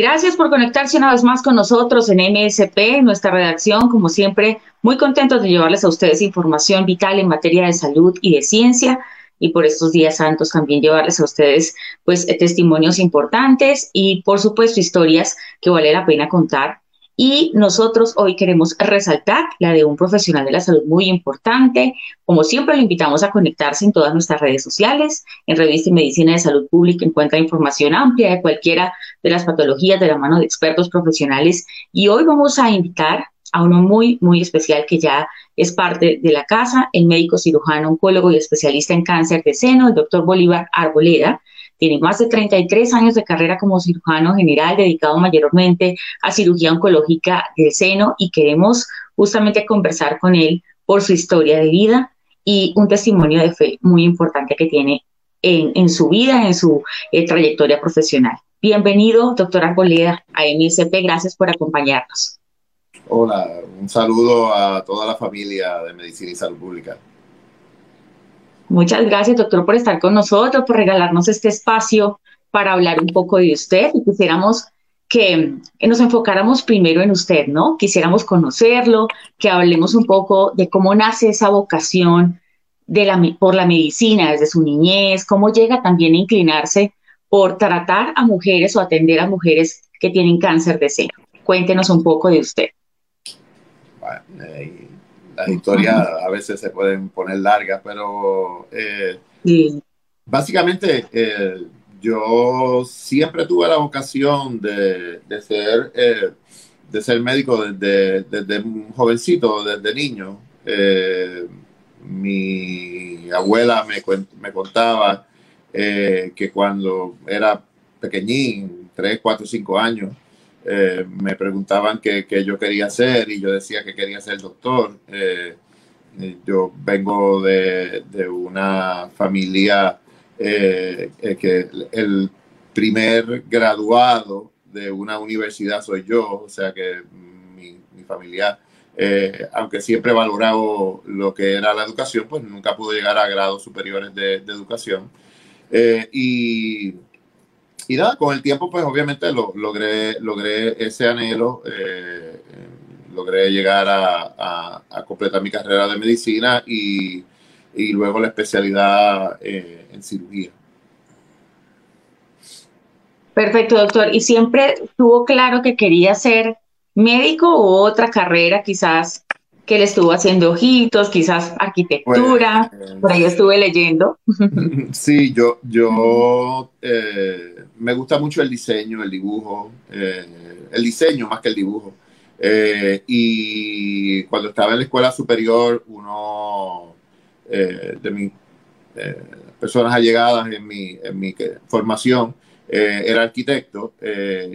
Gracias por conectarse una vez más con nosotros en MSP, nuestra redacción, como siempre, muy contentos de llevarles a ustedes información vital en materia de salud y de ciencia y por estos días santos también llevarles a ustedes pues testimonios importantes y por supuesto historias que vale la pena contar y nosotros hoy queremos resaltar la de un profesional de la salud muy importante. Como siempre, lo invitamos a conectarse en todas nuestras redes sociales. En Revista y Medicina de Salud Pública encuentra información amplia de cualquiera de las patologías de la mano de expertos profesionales. Y hoy vamos a invitar a uno muy, muy especial que ya es parte de la casa, el médico cirujano, oncólogo y especialista en cáncer de seno, el doctor Bolívar Arboleda. Tiene más de 33 años de carrera como cirujano general, dedicado mayormente a cirugía oncológica del seno y queremos justamente conversar con él por su historia de vida y un testimonio de fe muy importante que tiene en, su vida, en su eh, trayectoria profesional. Bienvenido, doctor Arboleda, a MSP. Gracias por acompañarnos. Hola, un saludo a toda la familia de Medicina y Salud Pública. Muchas gracias, doctor, por estar con nosotros, por regalarnos este espacio para hablar un poco de usted y quisiéramos que, nos enfocáramos primero en usted, ¿no? Quisiéramos conocerlo, que hablemos un poco de cómo nace esa vocación de la, por la medicina desde su niñez, cómo llega también a inclinarse por tratar a mujeres o atender a mujeres que tienen cáncer de seno. Cuéntenos un poco de usted. Bueno, eh, las historias a veces se pueden poner largas, pero eh, básicamente eh, yo siempre tuve la vocación de, ser, eh, de ser médico desde, desde un jovencito, desde niño. mi abuela me, me contaba que cuando era pequeñín, 3, 4, 5 años, eh, me preguntaban qué, yo quería hacer y yo decía que quería ser doctor. Eh, yo vengo de, una familia eh, que el primer graduado de una universidad soy yo, o sea que mi, familia, aunque siempre he valorado lo que era la educación, pues nunca pudo llegar a grados superiores de, de educación. y y nada, con el tiempo, pues obviamente lo, logré, logré ese anhelo, eh, logré llegar a, completar mi carrera de medicina y, luego la especialidad eh, en cirugía. Perfecto, doctor. ¿Y siempre tuvo claro que quería ser médico o otra carrera quizás que le estuvo haciendo ojitos, quizás arquitectura, pues, por ahí estuve leyendo. Sí, yo, yo eh, me gusta mucho el diseño, el dibujo, eh, el diseño más que el dibujo. Eh, y cuando estaba en la escuela superior, uno de mis personas allegadas en mi, en mi formación era arquitecto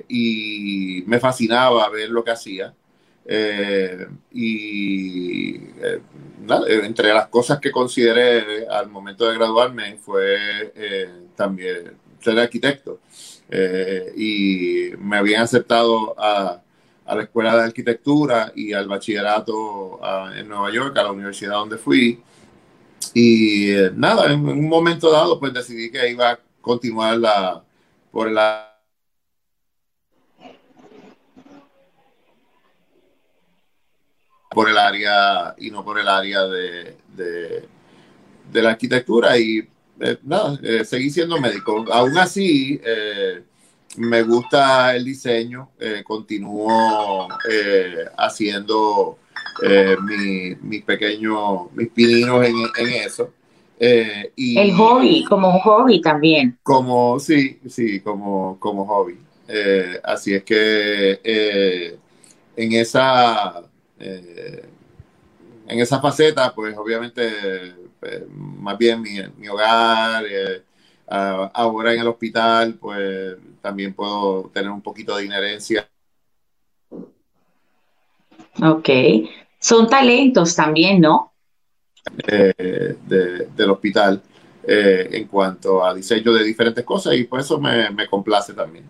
y me fascinaba ver lo que hacía. Eh, y eh, entre las cosas que consideré al momento de graduarme fue eh, también ser arquitecto. y me habían aceptado a, a, la escuela de arquitectura y al bachillerato en Nueva York, a la universidad donde fui. Y nada, en, en, un momento dado, pues decidí que iba a continuar la, por la por el área y no por el área de, de, la arquitectura y eh, nada, eh, seguí siendo médico. Aún así, eh, me gusta el diseño, continúo haciendo mis mi pequeños, mis pininos en, en eso. y el hobby, como un hobby también. Como, sí, sí, como, como hobby. así es que en esa eh, en esa faceta, pues obviamente, pues, más bien mi, hogar, eh, ahora en el hospital, pues también puedo tener un poquito de inherencia Ok. Son talentos también, ¿no? Eh, del hospital eh, en cuanto a diseño de diferentes cosas y por eso me, me complace también.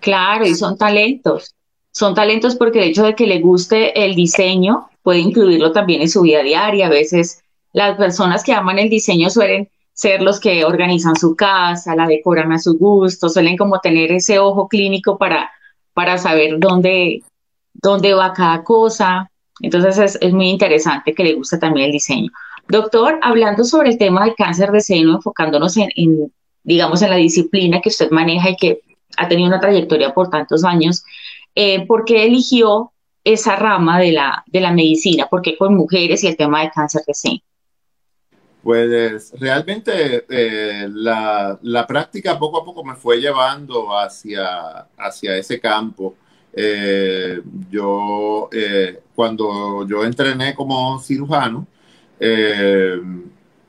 Claro, y son talentos. Son talentos porque el hecho de que le guste el diseño puede incluirlo también en su vida diaria. A veces las personas que aman el diseño suelen ser los que organizan su casa, la decoran a su gusto, suelen como tener ese ojo clínico para, para saber dónde, dónde va cada cosa. Entonces es, muy interesante que le guste también el diseño. Doctor, hablando sobre el tema del cáncer de seno, enfocándonos en, digamos, en la disciplina que usted maneja y que ha tenido una trayectoria por tantos años, eh, ¿por qué eligió esa rama de la, de la medicina? ¿Por qué con mujeres y el tema del cáncer de seno? Pues realmente eh, la, práctica poco a poco me fue llevando hacia, hacia ese campo. Eh, yo, cuando yo entrené como cirujano,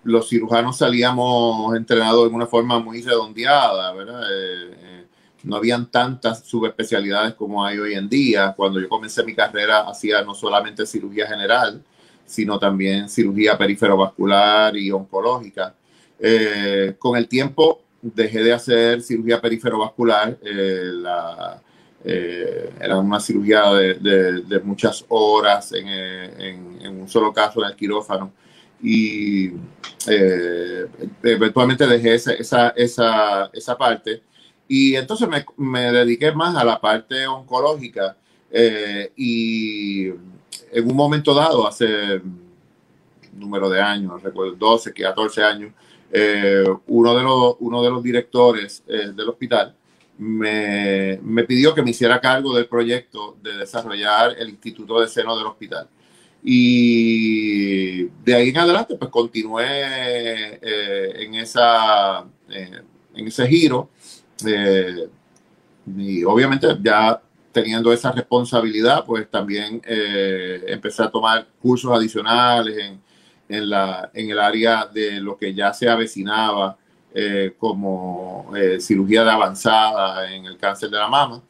los cirujanos salíamos entrenados de una forma muy redondeada, ¿verdad? No habían tantas subespecialidades como hay hoy en día. Cuando yo comencé mi carrera hacía no solamente cirugía general, sino también cirugía periferovascular y oncológica. Eh, con el tiempo dejé de hacer cirugía periferovascular, eh, eh, era una cirugía de, muchas horas en, un solo caso en el quirófano y eventualmente dejé esa, esa, esa, parte y entonces me, dediqué más a la parte oncológica y en un momento dado, hace número de años, recuerdo 12, 14 años, eh, uno, de los, uno de los directores eh, del hospital me, me, pidió que me hiciera cargo del proyecto de desarrollar el Instituto de Seno del hospital. Y de ahí en adelante, pues continué eh, en, esa, en ese giro. Y obviamente ya teniendo esa responsabilidad, pues también eh, empecé a tomar cursos adicionales en, la, en el área de lo que ya se avecinaba eh, como eh, cirugía de avanzada en el cáncer de la mama.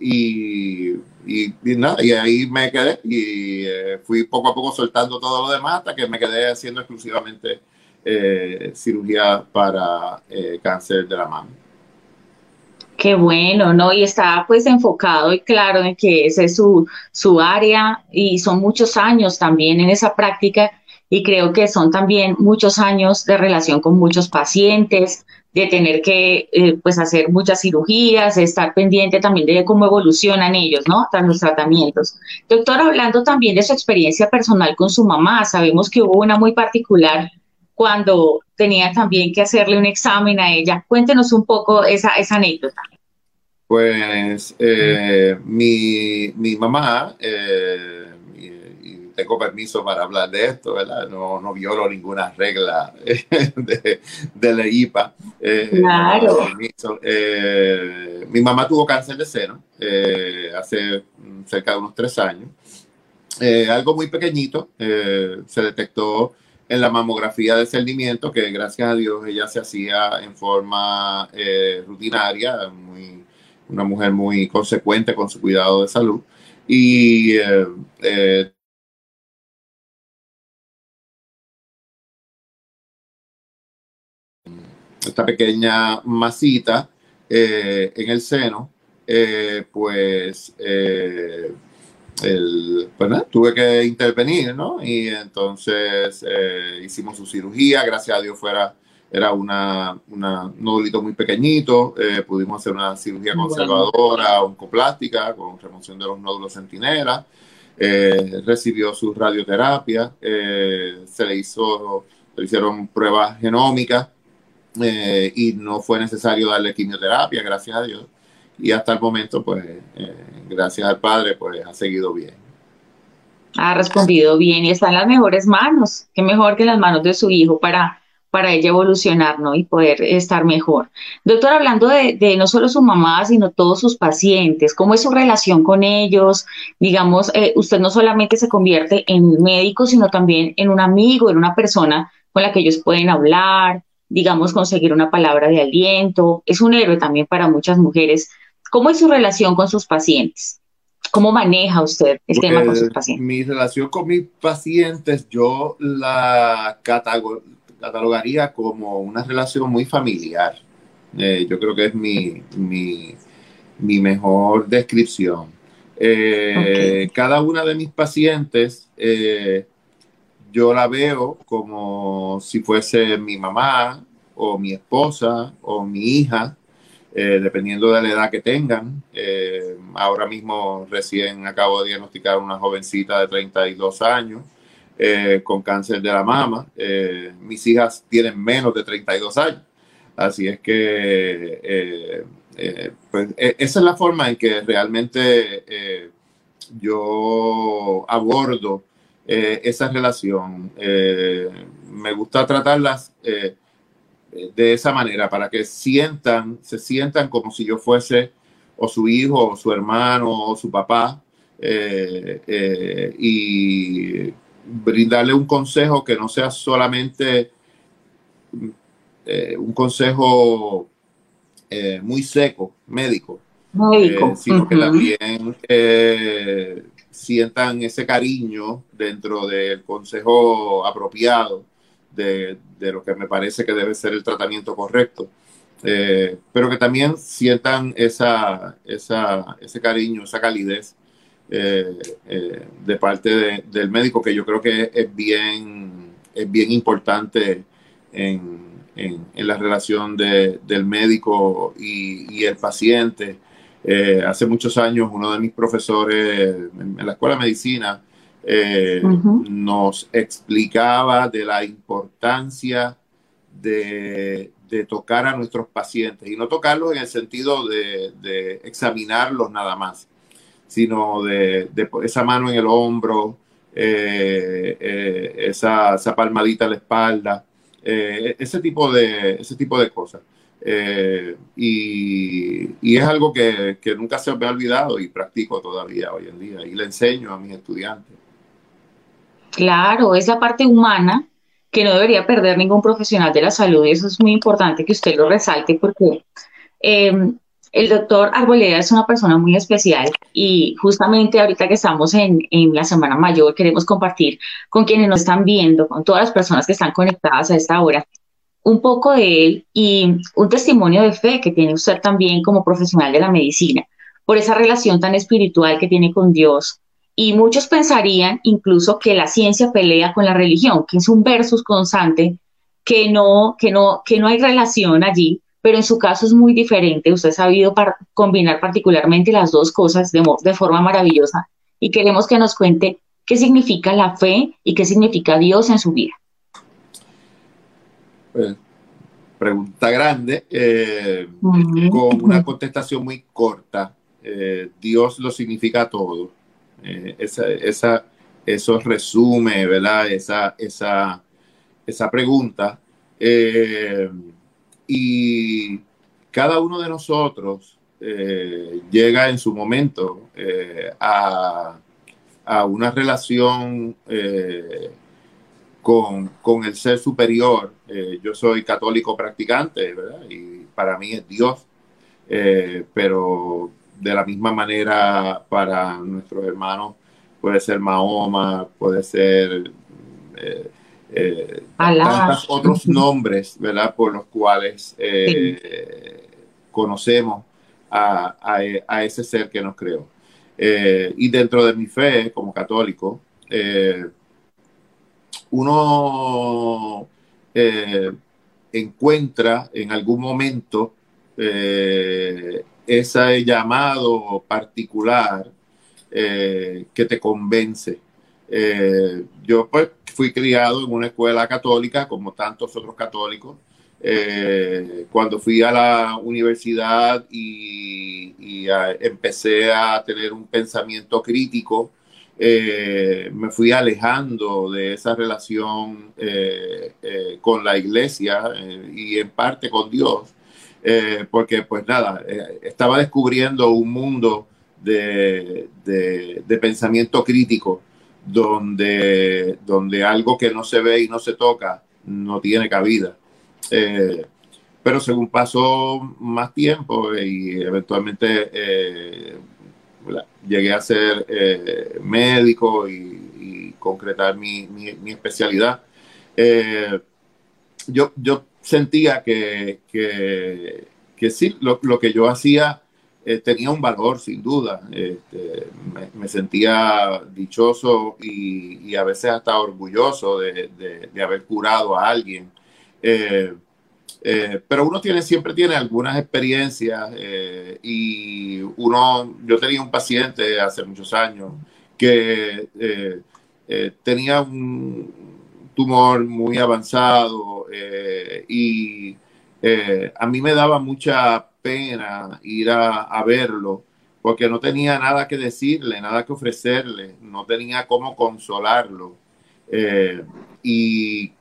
y, y, nada, y ahí me quedé y fui poco a poco soltando todo lo demás hasta que me quedé haciendo exclusivamente cirugía para cáncer de la mama. Qué bueno, ¿no? Y está pues enfocado y claro en que ese es su, su área y son muchos años también en esa práctica y creo que son también muchos años de relación con muchos pacientes, de tener que eh, pues hacer muchas cirugías, de estar pendiente también de cómo evolucionan ellos, ¿no? Tras los tratamientos. Doctor, hablando también de su experiencia personal con su mamá, sabemos que hubo una muy particular cuando tenía también que hacerle un examen a ella. Cuéntenos un poco esa, esa anécdota. Pues eh, mi, mi, mamá, eh, y, tengo permiso para hablar de esto, ¿verdad? No, no violo ninguna regla de, de la IPA. Eh, claro. mi mamá tuvo cáncer de seno hace cerca de unos tres años. algo muy pequeñito, se detectó en la mamografía de cernimiento, que gracias a Dios ella se hacía en forma eh, rutinaria, muy, una mujer muy consecuente con su cuidado de salud. Y eh, eh, esta pequeña masita en el seno, pues el, pues tuve que intervenir, ¿no? Y entonces eh, hicimos su cirugía, gracias a Dios fuera, era una, una nodulito muy pequeñito, eh, pudimos hacer una cirugía conservadora, oncoplástica, con remoción de los nódulos centinela, eh, recibió su radioterapia, se le hizo, se le hicieron pruebas genómicas y no fue necesario darle quimioterapia, gracias a Dios y hasta el momento, pues, eh, gracias al Padre, pues ha seguido bien. Ha respondido bien y está en las mejores manos. Qué mejor que las manos de su hijo para, para ella evolucionar, ¿no? Y poder estar mejor. Doctor, hablando de, no solo su mamá, sino todos sus pacientes, ¿cómo es su relación con ellos? Digamos, eh, usted no solamente se convierte en médico, sino también en un amigo, en una persona con la que ellos pueden hablar, digamos, conseguir una palabra de aliento. Es un héroe también para muchas mujeres ¿Cómo es su relación con sus pacientes? ¿Cómo maneja usted el tema con sus pacientes? Mi relación con mis pacientes, yo la catalogaría como una relación muy familiar. Eh, yo creo que es mi, mi, mi mejor descripción. Eh, cada una de mis pacientes, eh, yo la veo como si fuese mi mamá o mi esposa o mi hija. Eh, dependiendo de la edad que tengan. Eh, ahora mismo recién acabo de diagnosticar una jovencita de 32 años eh, con cáncer de la mama. mis hijas tienen menos de 32 años. Así es que pues, e, esa es la forma en que realmente yo abordo esa relación. me gusta tratarlas de esa manera, para que sientan, se sientan como si yo fuese o su hijo, o su hermano, o su papá, eh, eh, y brindarle un consejo que no sea solamente eh, un consejo muy seco, médico, sino que también sientan ese cariño dentro del consejo apropiado de, lo que me parece que debe ser el tratamiento correcto. Eh, pero que también sientan esa, esa, ese cariño, esa calidez eh, eh, de parte del médico, que yo creo que es bien, es bien importante en, en, la relación del médico y, el paciente. hace muchos años uno de mis profesores en la escuela de medicina eh, nos explicaba de la importancia de, tocar a nuestros pacientes y no tocarlos en el sentido de, examinarlos nada más, sino de, esa mano en el hombro, eh, eh, esa, palmadita a la espalda, ese, tipo de, ese tipo de cosas. y, es algo que, que, nunca se me ha olvidado y practico todavía hoy en día y le enseño a mis estudiantes. Claro, esa parte humana que no debería perder ningún profesional de la salud y eso es muy importante que usted lo resalte porque em, el doctor Arboleda es una persona muy especial y justamente ahorita que estamos en, en, la Semana Mayor queremos compartir con quienes nos están viendo, con todas las personas que están conectadas a esta hora, un poco de él y un testimonio de fe que tiene usted también como profesional de la medicina, por esa relación tan espiritual que tiene con Dios, y muchos pensarían incluso que la ciencia pelea con la religión, que es un versus constante, que no, que no, que no hay relación allí, pero en su caso es muy diferente. Usted ha sabido combinar particularmente las dos cosas de, de forma maravillosa y queremos que nos cuente qué significa la fe y qué significa Dios en su vida. Pues, pregunta grande, eh, con una contestación muy corta. Eh, Dios lo significa todo. Eh, esa, esa, eso resume, ¿verdad? Esa, esa, esa pregunta. Eh, y cada uno de nosotros eh, llega en su momento a, a, una relación con, con, el ser superior. yo soy católico practicante, ¿verdad? Y para mí es Dios. pero de la misma manera para nuestros hermanos puede ser Mahoma, puede ser eh, eh, otros nombres, ¿verdad? Por los cuales eh, conocemos a, ese ser que nos creó. y dentro de mi fe como católico, uno encuentra en algún momento ese llamado particular eh, que te convence. Eh, yo pues fui criado en una escuela católica como tantos otros católicos. Eh, cuando fui a la universidad y, empecé a tener un pensamiento crítico, me fui alejando de esa relación con la iglesia y en parte con Dios. Eh, porque pues nada, eh, estaba descubriendo un mundo de, pensamiento crítico donde, donde algo que no se ve y no se toca no tiene cabida. Eh, pero según pasó más tiempo y eventualmente llegué a ser médico y, concretar mi, mi, especialidad. yo, yo sentía que, que, que sí, lo, lo, que yo hacía eh, tenía un valor, sin duda. Este, me, sentía dichoso y, a veces hasta orgulloso de, de, haber curado a alguien. Eh, eh, pero uno tiene, siempre tiene algunas experiencias y uno, yo tenía un paciente hace muchos años que tenía un tumor muy avanzado y a mí me daba mucha pena ir a, verlo porque no tenía nada que decirle, nada que ofrecerle, no tenía cómo consolarlo. Eh, y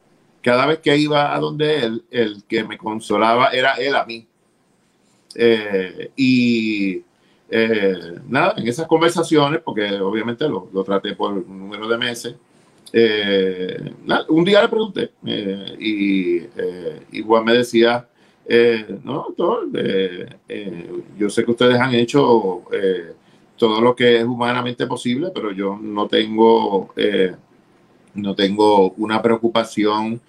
cada vez que iba a donde él, el que me consolaba era él a mí. Eh, y eh, nada, en esas conversaciones, porque obviamente lo, lo traté por un número de meses, un día le pregunté y igual me decía, eh, no, doctor, eh, eh, yo sé que ustedes han hecho todo lo que es humanamente posible, pero yo no tengo, no tengo una preocupación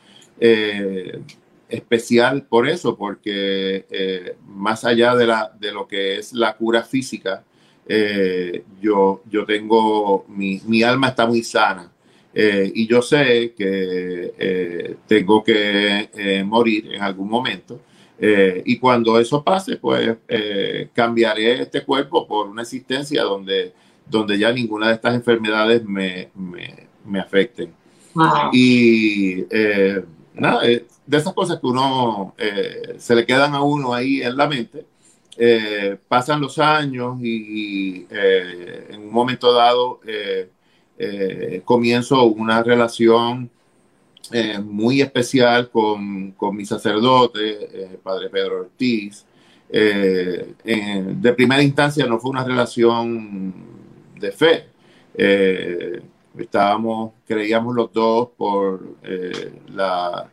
especial por eso, porque más allá de, la, de lo que es la cura física, yo, yo tengo, mi, mi, alma está muy sana. Y yo sé que tengo que morir en algún momento, eh, y cuando eso pase, pues eh, cambiaré este cuerpo por una existencia donde, donde ya ninguna de estas enfermedades me, me, me afecten. Y eh, nada, de esas cosas que uno se le quedan a uno ahí en la mente, pasan los años y, en un momento dado comienzo una relación eh, muy especial con, con mi sacerdote, eh, Padre Pedro Ortiz. Eh, de primera instancia no fue una relación de fe. estábamos, creíamos los dos por la,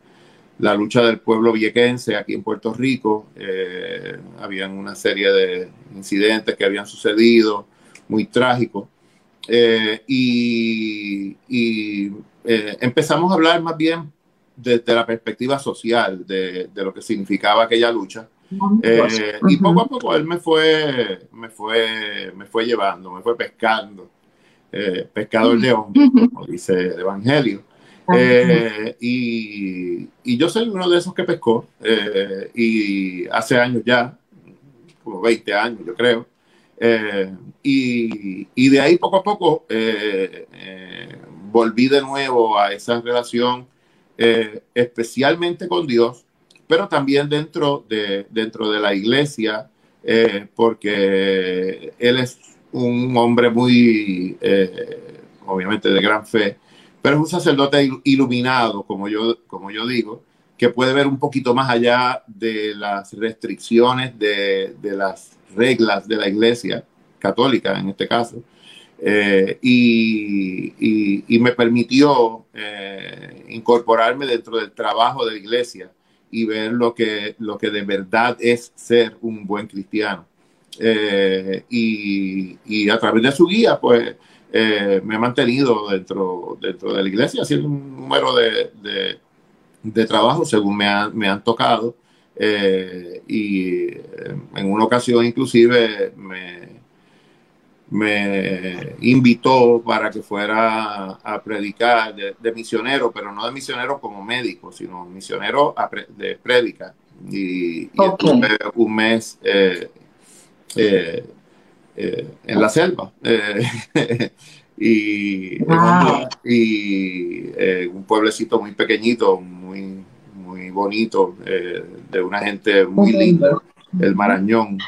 la, lucha del pueblo viequense aquí en Puerto Rico. habían una serie de incidentes que habían sucedido muy trágicos. Y, y eh, empezamos a hablar más bien desde la perspectiva social de, lo que significaba aquella lucha. Eh, y poco a poco él me fue, me fue, me fue llevando, me fue pescando, eh, pescador de hombres, como dice el Evangelio. y, y, yo soy uno de esos que pescó, y hace años ya, como 20 años yo creo, y, y, de ahí poco a poco volví de nuevo a esa relación, eh, especialmente con Dios, pero también dentro de, dentro de la iglesia, eh, porque Él es un hombre muy, eh, obviamente, de gran fe, pero es un sacerdote iluminado, como yo, como yo digo, que puede ver un poquito más allá de las restricciones, de, de las reglas de la iglesia católica en este caso, eh, y, me permitió eh, incorporarme dentro del trabajo de la iglesia y ver lo que, lo que de verdad es ser un buen cristiano. Eh, y, a través de su guía, pues me he mantenido dentro, dentro de la iglesia haciendo un número de, de, de trabajos según me, me han tocado. Y en una ocasión inclusive me, me invitó para que fuera a predicar de, misionero, pero no de misionero como médico, sino misionero de prédica. Y, un mes eh, eh, eh, en la selva. y, y un pueblecito muy pequeñito, muy, muy bonito, de una gente muy linda, el Marañón.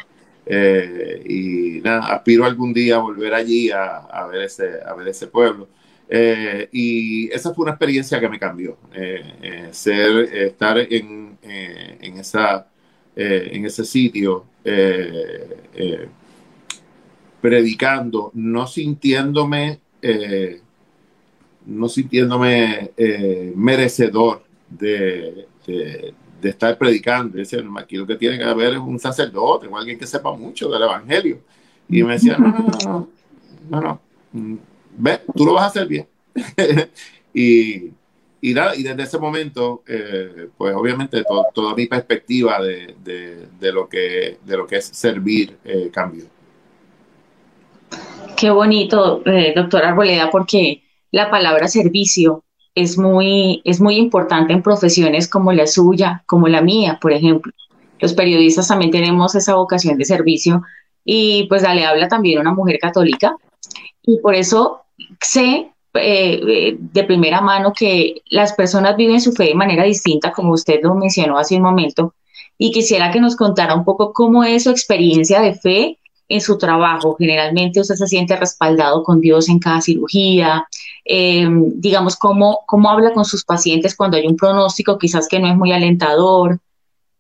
Eh, y nada, aspiro algún día a volver allí a, ver, ese, a ver ese pueblo. Eh, y esa fue una experiencia que me cambió. Eh, ser, estar en, en, esa, en ese sitio predicando, no sintiéndome, no sintiéndome merecedor de, de estar predicando. Y decía, aquí lo que tiene que haber es un sacerdote o alguien que sepa mucho del evangelio. Y me decía, no, no, no, no, no, mm, ve, tú lo vas a hacer bien. y, y, nada, y desde ese momento, eh, pues obviamente toda mi perspectiva de, de, lo que, de lo que es servir eh, cambió. Qué bonito, eh, doctor Arboleda, porque la palabra servicio es muy, es muy importante en profesiones como la suya, como la mía, por ejemplo. Los periodistas también tenemos esa vocación de servicio y pues le habla también una mujer católica y por eso sé eh, eh, de primera mano que las personas viven su fe de manera distinta, como usted lo mencionó hace un momento, y quisiera que nos contara un poco cómo es su experiencia de fe en su trabajo. Generalmente usted se siente respaldado con Dios en cada cirugía, eh, digamos, cómo, cómo habla con sus pacientes cuando hay un pronóstico quizás que no es muy alentador,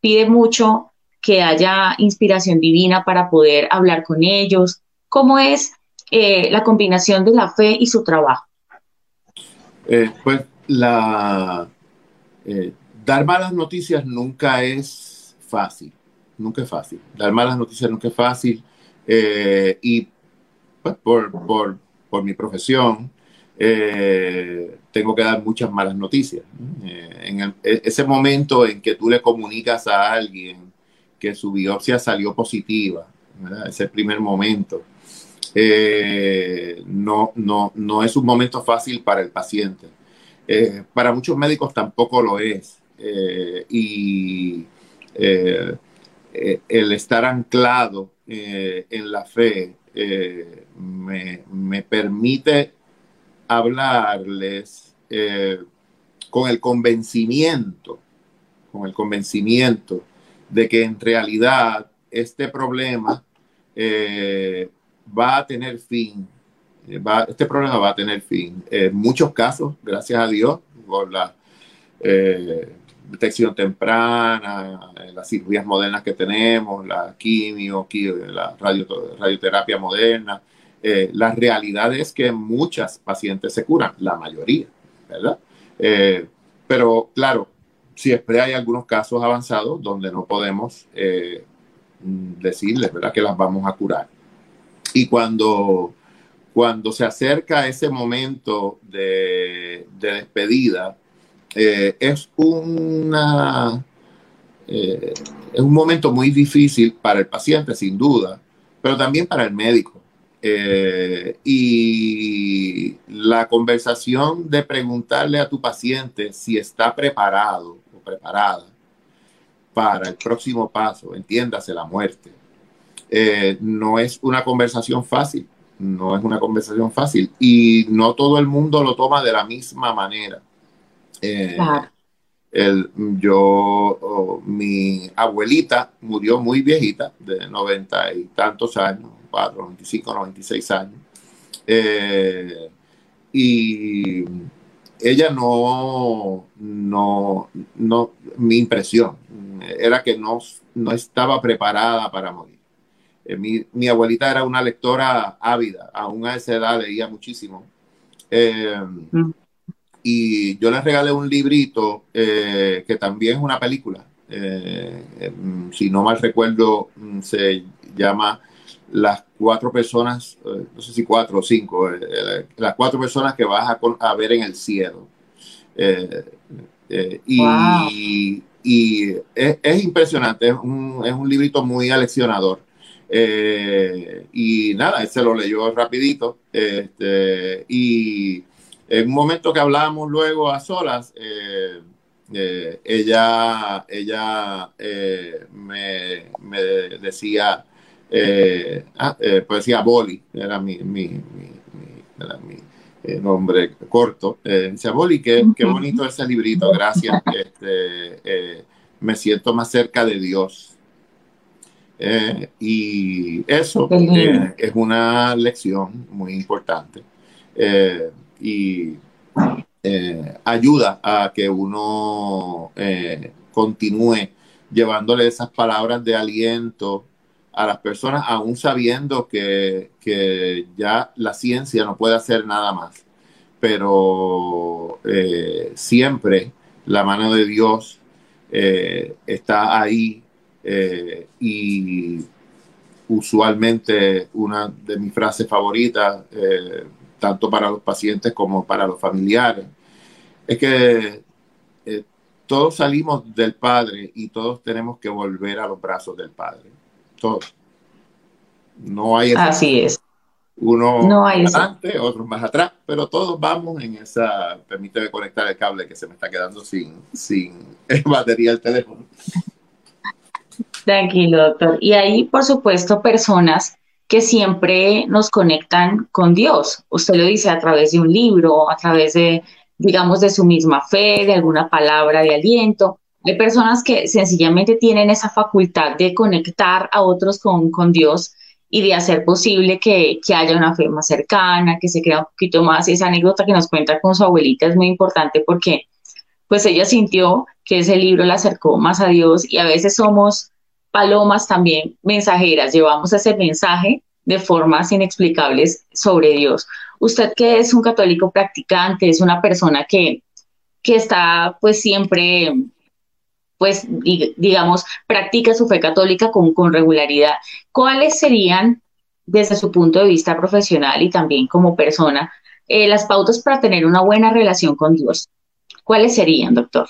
pide mucho que haya inspiración divina para poder hablar con ellos. ¿Cómo es la combinación de la fe y su trabajo? Eh, pues la eh, dar malas noticias nunca es fácil, nunca es fácil. Dar malas noticias nunca es fácil. Eh, y pues, por, por, por, mi profesión, tengo que dar muchas malas noticias. en e, ese momento en que tú le comunicas a alguien que su biopsia salió positiva, ese primer momento, eh, no, no, no es un momento fácil para el paciente. Eh, para muchos médicos tampoco lo es. Eh, y el estar anclado en la fe me, me, permite hablarles con el convencimiento, con el convencimiento de que en realidad este problema va a tener fin. Eh, este problema va a tener fin. En muchos casos, gracias a Dios, por la eh, detección temprana, eh, las cirugías modernas que tenemos, la quimio, la radioterapia moderna, la realidad es que muchas pacientes se curan, la mayoría, ¿verdad? pero claro, siempre hay algunos casos avanzados donde no podemos decirles, ¿verdad? Que las vamos a curar. Y cuando, cuando se acerca ese momento de, despedida, eh, es, una, eh, es un momento muy difícil para el paciente, sin duda, pero también para el médico. Eh, y la conversación de preguntarle a tu paciente si está preparado o preparada para el próximo paso, entiéndase la muerte, no es una conversación fácil, no es una conversación fácil y no todo el mundo lo toma de la misma manera. Eh, el, yo, mi abuelita murió muy viejita, de noventa y tantos años, cuatro, 95, 96 años. Eh, y ella no, no, no, mi impresión era que no, no estaba preparada para morir. Eh, mi, abuelita era una lectora ávida, aún a esa edad leía muchísimo. Eh, mm. Y yo le regalé un librito eh, que también es una película. Mm, si no mal recuerdo, mm, se llama Las cuatro personas, no sé si cuatro o cinco, las cuatro personas que vas a, ver en el cielo. y, es, impresionante, es un, es un librito muy aleccionador. Eh, y nada, él se lo leyó rapidito. Este, y en un momento que hablábamos luego a solas, eh, eh, ella, ella me, me, decía, ah, pues decía Boli, era mi, mi, mi, nombre corto. decía Boli, qué, qué, bonito ese librito, gracias. Este, me siento más cerca de Dios. Eh, y eso eh, es una lección muy importante eh, y ayuda a que uno continúe llevándole esas palabras de aliento a las personas, aún sabiendo que, que ya la ciencia no puede hacer nada más. Pero siempre la mano de Dios está ahí eh, y usualmente una de mis frases favoritas, eh, tanto para los pacientes como para los familiares, es que eh, todos salimos del Padre y todos tenemos que volver a los brazos del Padre. Todos. No hay Así es. Uno no hay adelante, otros más atrás, pero todos vamos en esa. Permíteme conectar el cable que se me está quedando sin, sin batería el teléfono. Tranquilo, doctor. Y hay, por supuesto, personas que siempre nos conectan con Dios. Usted lo dice a través de un libro, a través de, digamos, de su misma fe, de alguna palabra de aliento. Hay personas que sencillamente tienen esa facultad de conectar a otros con, con Dios y de hacer posible que, haya una fe más cercana, que se crea un poquito más. Esa anécdota que nos cuenta con su abuelita es muy importante porque pues ella sintió que ese libro la acercó más a Dios y a veces somos palomas también mensajeras, llevamos ese mensaje de formas inexplicables sobre Dios. Usted que es un católico practicante, es una persona que, que está pues siempre pues digamos, practica su fe católica con, con regularidad. ¿Cuáles serían, desde su punto de vista profesional y también como persona, eh, las pautas para tener una buena relación con Dios? ¿Cuáles serían, doctor?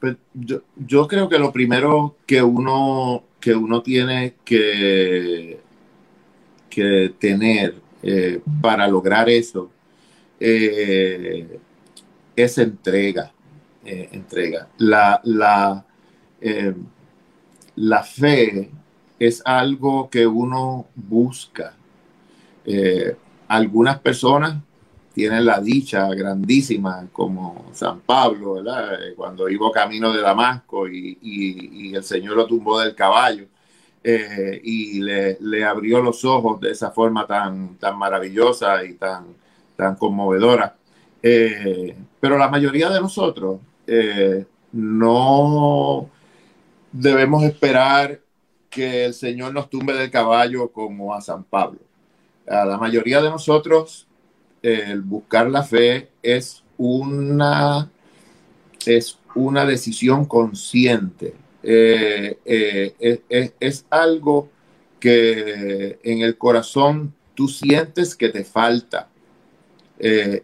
Pues yo, creo que lo primero que uno, que uno tiene que, que tener eh, para lograr eso eh, es entrega. Eh, entrega. La, la, la fe es algo que uno busca. Algunas personas tienen la dicha grandísima, como San Pablo, cuando iba camino de Damasco y, el Señor lo tumbó del caballo y le, abrió los ojos de esa forma tan, tan maravillosa y tan, tan conmovedora. pero la mayoría de nosotros eh, no debemos esperar que el Señor nos tumbe del caballo como a San Pablo. A la mayoría de nosotros, el buscar la fe es una, es una decisión consciente. Eh, eh, es algo que en el corazón tú sientes que te falta.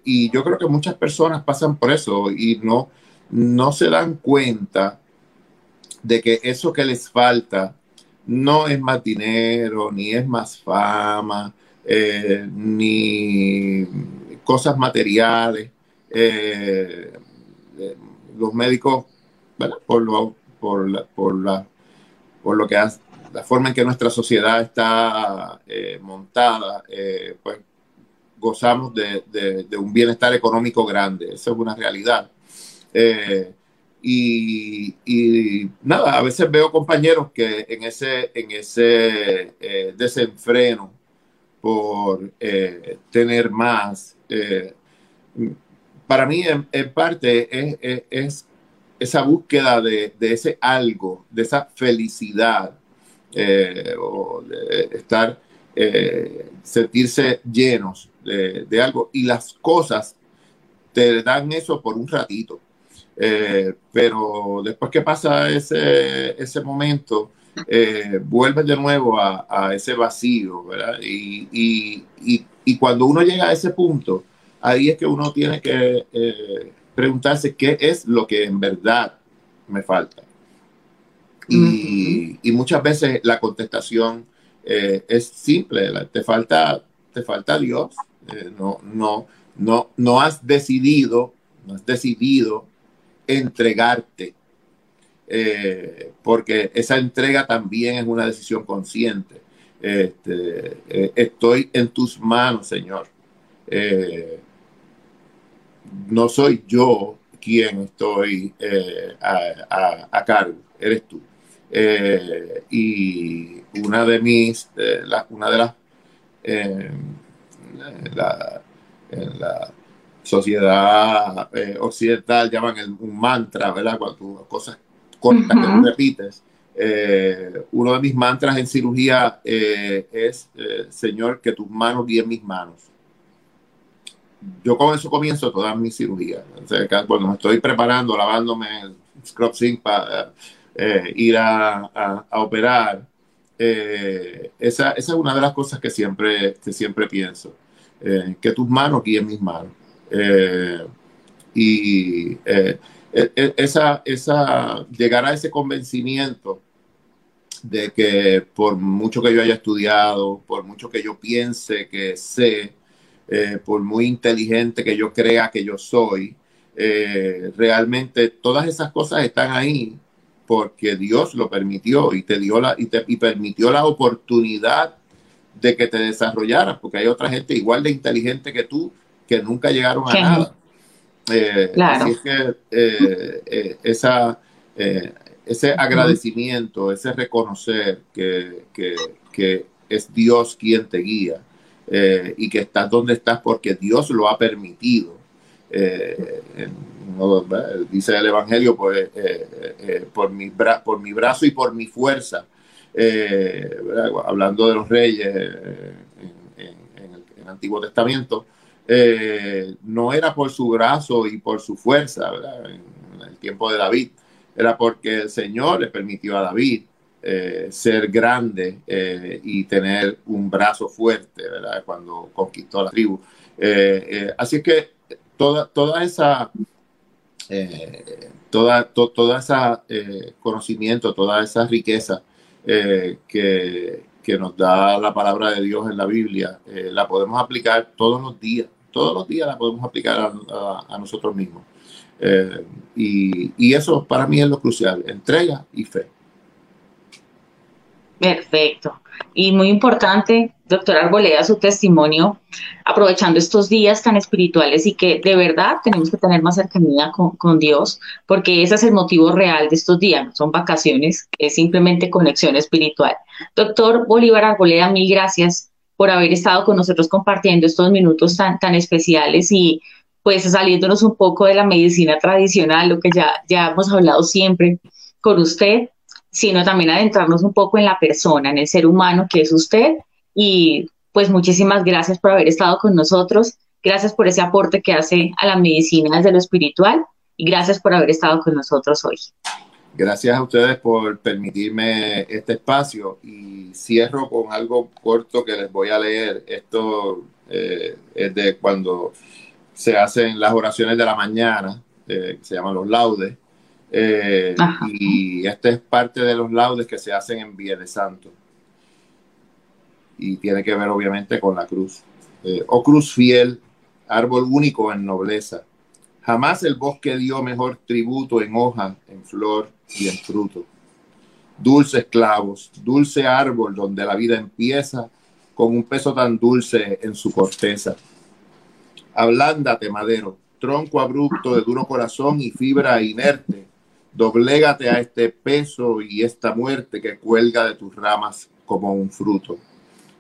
y yo creo que muchas personas pasan por eso y no, no se dan cuenta de que eso que les falta no es más dinero, ni es más fama, eh, ni cosas materiales. Eh, eh, los médicos, por, lo, por, la, por, la, por lo que la forma en que nuestra sociedad está montada, pues gozamos de, de, un bienestar económico grande. Eso es una realidad. Eh, y, nada, a veces veo compañeros que en ese, en ese desenfreno por eh, tener más, para mí en, parte es, esa búsqueda de, ese algo, de esa felicidad, o de estar, sentirse llenos de, algo. Y las cosas te dan eso por un ratito. Eh, pero después que pasa ese, ese momento, eh, vuelve de nuevo a, ese vacío, ¿verdad? Y, cuando uno llega a ese punto, ahí es que uno tiene que eh, preguntarse qué es lo que en verdad me falta. Y, muchas veces la contestación es simple, te falta, te falta Dios, no, no, no, no has decidido, no has decidido entregarte, eh, porque esa entrega también es una decisión consciente. Este, eh, estoy en tus manos, Señor. Eh, no soy yo quien estoy a, cargo, eres tú. y una de mis, una de las, la, la sociedad occidental llaman un mantra, ¿verdad? Cuando cosas cortas que tú repites. Eh, uno de mis mantras en cirugía eh, es, Señor, que tus manos guíen mis manos. Yo con eso comienzo todas mis cirugías. cuando me estoy preparando, lavándome el scrub zinc para ir a, operar, esa, es una de las cosas que siempre, que siempre pienso, que tus manos guíen mis manos. y esa, esa, llegar a ese convencimiento de que por mucho que yo haya estudiado, por mucho que yo piense que sé, eh, por muy inteligente que yo crea que yo soy, eh, realmente todas esas cosas están ahí porque Dios lo permitió y te dio la y, te, y permitió la oportunidad de que te desarrollaras, porque hay otra gente igual de inteligente que tú que nunca llegaron a nada. Eh, así es que esa ese agradecimiento, ese reconocer que, es Dios quien te guía eh, y que estás donde estás porque Dios lo ha permitido. Eh, dice el Evangelio, pues, eh, por, mi por mi brazo y por mi fuerza, hablando de los reyes en, el, Antiguo Testamento, no era por su brazo y por su fuerza, en el tiempo de David, era porque el Señor le permitió a David eh, ser grande eh, y tener un brazo fuerte, ¿verdad? Cuando conquistó la tribu. Eh, así que toda, toda esa, toda, toda esa conocimiento, toda esa riqueza que, que, nos da la palabra de Dios en la Biblia, la podemos aplicar todos los días. Todos los días la podemos aplicar a nosotros mismos. Eh, y, eso para mí es lo crucial, entrega y fe. Perfecto. Y muy importante, doctor Arboleda, su testimonio, aprovechando estos días tan espirituales y que de verdad tenemos que tener más cercanía con, Dios, porque ese es el motivo real de estos días, no son vacaciones, es simplemente conexión espiritual. Doctor Bolívar Arboleda, mil gracias por haber estado con nosotros compartiendo estos minutos tan, tan especiales y pues saliéndonos un poco de la medicina tradicional, lo que ya, ya hemos hablado siempre con usted, sino también adentrarnos un poco en la persona, en el ser humano que es usted. Y pues muchísimas gracias por haber estado con nosotros, gracias por ese aporte que hace a la medicina desde lo espiritual y gracias por haber estado con nosotros hoy. Gracias a ustedes por permitirme este espacio y cierro con algo corto que les voy a leer. Esto eh, es de cuando se hacen las oraciones de la mañana, eh, se llaman los laudes, eh, y este es parte de los laudes que se hacen en Viernes Santo. Y tiene que ver obviamente con la cruz. Eh, oh cruz fiel, árbol único en nobleza. Jamás el bosque dio mejor tributo en hoja, en flor y en fruto. Dulces clavos, dulce árbol donde la vida empieza con un peso tan dulce en su corteza Ablándate, madero, tronco abrupto de duro corazón y fibra inerte. Doblégate a este peso y esta muerte que cuelga de tus ramas como un fruto.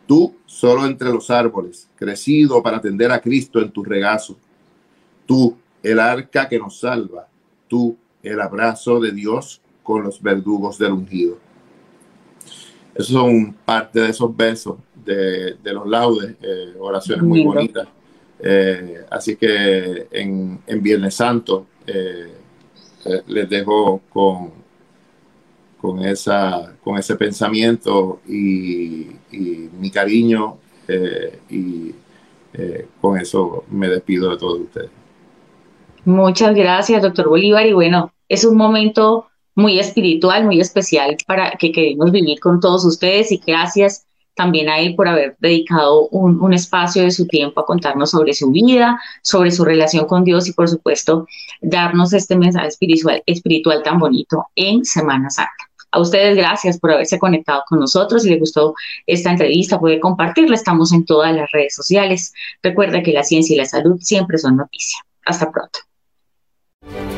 Tú, solo entre los árboles, crecido para atender a Cristo en tu regazo. Tú, el arca que nos salva. Tú, el abrazo de Dios con los verdugos del ungido. Esos son parte de esos besos de, los laudes, eh, oraciones muy bonitas eh, así que en, Viernes Santo eh, les dejo con, con, esa, con ese pensamiento y, mi cariño y con eso me despido de todos ustedes. Muchas gracias, doctor Bolívar. Y bueno, es un momento muy espiritual, muy especial para que queremos vivir con todos ustedes y gracias también a él por haber dedicado un, espacio de su tiempo a contarnos sobre su vida, sobre su relación con Dios y por supuesto darnos este mensaje espiritual, espiritual tan bonito en Semana Santa. A ustedes gracias por haberse conectado con nosotros. Si les gustó esta entrevista, puede compartirla. Estamos en todas las redes sociales. Recuerda que la ciencia y la salud siempre son noticia. Hasta pronto. Thank you.